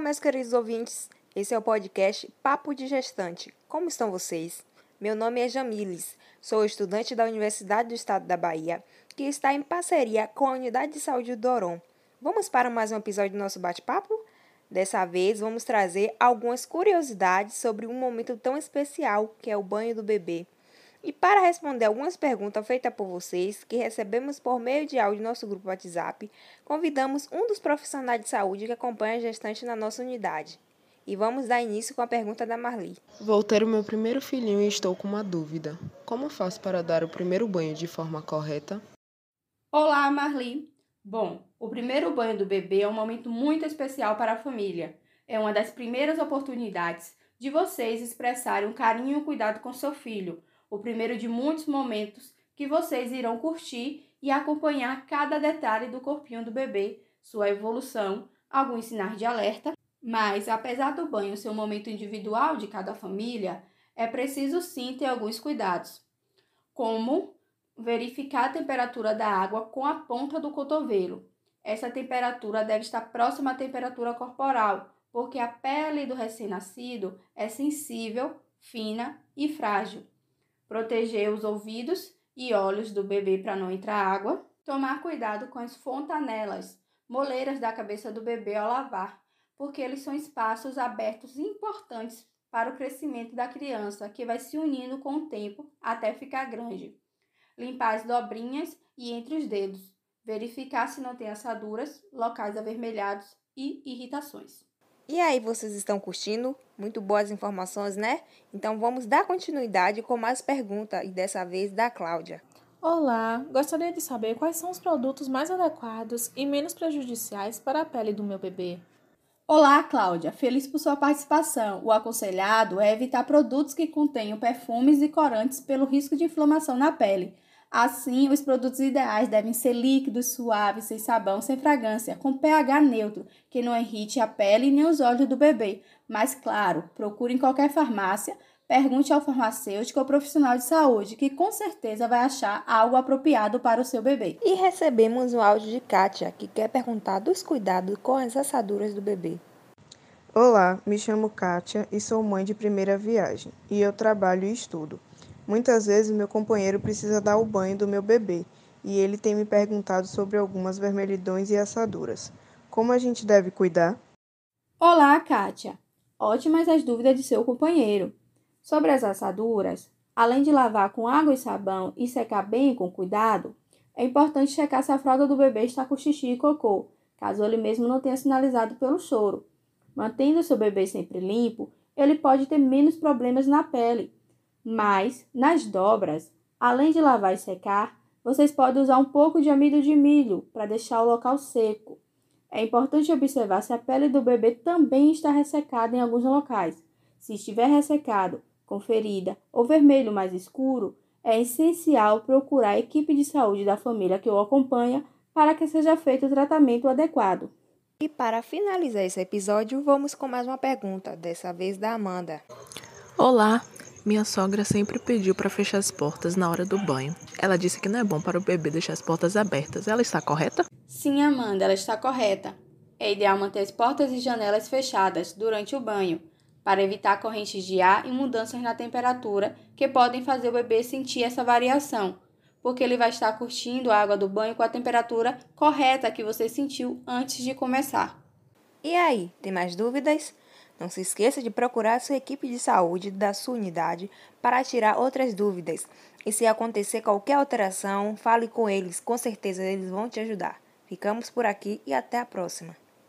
meus queridos ouvintes. Esse é o podcast Papo de Gestante. Como estão vocês? Meu nome é Jamiles, sou estudante da Universidade do Estado da Bahia, que está em parceria com a Unidade de Saúde do Doron. Vamos para mais um episódio do nosso bate-papo? Dessa vez, vamos trazer algumas curiosidades sobre um momento tão especial que é o banho do bebê. E para responder algumas perguntas feitas por vocês, que recebemos por meio de áudio no nosso grupo WhatsApp, convidamos um dos profissionais de saúde que acompanha a gestante na nossa unidade. E vamos dar início com a pergunta da Marli. Vou ter o meu primeiro filhinho e estou com uma dúvida. Como faço para dar o primeiro banho de forma correta? Olá, Marli. Bom, o primeiro banho do bebê é um momento muito especial para a família. É uma das primeiras oportunidades de vocês expressarem um carinho e cuidado com seu filho, o primeiro de muitos momentos que vocês irão curtir e acompanhar cada detalhe do corpinho do bebê, sua evolução, alguns sinais de alerta. Mas, apesar do banho ser um momento individual de cada família, é preciso sim ter alguns cuidados, como verificar a temperatura da água com a ponta do cotovelo. Essa temperatura deve estar próxima à temperatura corporal, porque a pele do recém-nascido é sensível, fina e frágil proteger os ouvidos e olhos do bebê para não entrar água, tomar cuidado com as fontanelas, moleiras da cabeça do bebê ao lavar, porque eles são espaços abertos importantes para o crescimento da criança, que vai se unindo com o tempo até ficar grande. Limpar as dobrinhas e entre os dedos, verificar se não tem assaduras, locais avermelhados e irritações. E aí, vocês estão curtindo? Muito boas informações, né? Então vamos dar continuidade com mais perguntas e dessa vez da Cláudia. Olá, gostaria de saber quais são os produtos mais adequados e menos prejudiciais para a pele do meu bebê. Olá, Cláudia. Feliz por sua participação. O aconselhado é evitar produtos que contenham perfumes e corantes pelo risco de inflamação na pele. Assim, os produtos ideais devem ser líquidos, suaves, sem sabão, sem fragrância, com pH neutro, que não irrite a pele nem os olhos do bebê. Mas, claro, procure em qualquer farmácia, pergunte ao farmacêutico ou profissional de saúde, que com certeza vai achar algo apropriado para o seu bebê. E recebemos um áudio de Kátia, que quer perguntar dos cuidados com as assaduras do bebê. Olá, me chamo Kátia e sou mãe de primeira viagem, e eu trabalho e estudo. Muitas vezes meu companheiro precisa dar o banho do meu bebê e ele tem me perguntado sobre algumas vermelhidões e assaduras. Como a gente deve cuidar? Olá, Kátia. Ótimas as dúvidas de seu companheiro. Sobre as assaduras, além de lavar com água e sabão e secar bem com cuidado, é importante checar se a fralda do bebê está com xixi e cocô, caso ele mesmo não tenha sinalizado pelo choro. Mantendo seu bebê sempre limpo, ele pode ter menos problemas na pele mas, nas dobras, além de lavar e secar, vocês podem usar um pouco de amido de milho para deixar o local seco. É importante observar se a pele do bebê também está ressecada em alguns locais. Se estiver ressecado, com ferida ou vermelho mais escuro, é essencial procurar a equipe de saúde da família que o acompanha para que seja feito o tratamento adequado. E para finalizar esse episódio, vamos com mais uma pergunta, dessa vez da Amanda. Olá, minha sogra sempre pediu para fechar as portas na hora do banho. Ela disse que não é bom para o bebê deixar as portas abertas. Ela está correta? Sim, Amanda, ela está correta. É ideal manter as portas e janelas fechadas durante o banho, para evitar correntes de ar e mudanças na temperatura que podem fazer o bebê sentir essa variação, porque ele vai estar curtindo a água do banho com a temperatura correta que você sentiu antes de começar. E aí, tem mais dúvidas? Não se esqueça de procurar sua equipe de saúde da sua unidade para tirar outras dúvidas. E se acontecer qualquer alteração, fale com eles, com certeza eles vão te ajudar. Ficamos por aqui e até a próxima.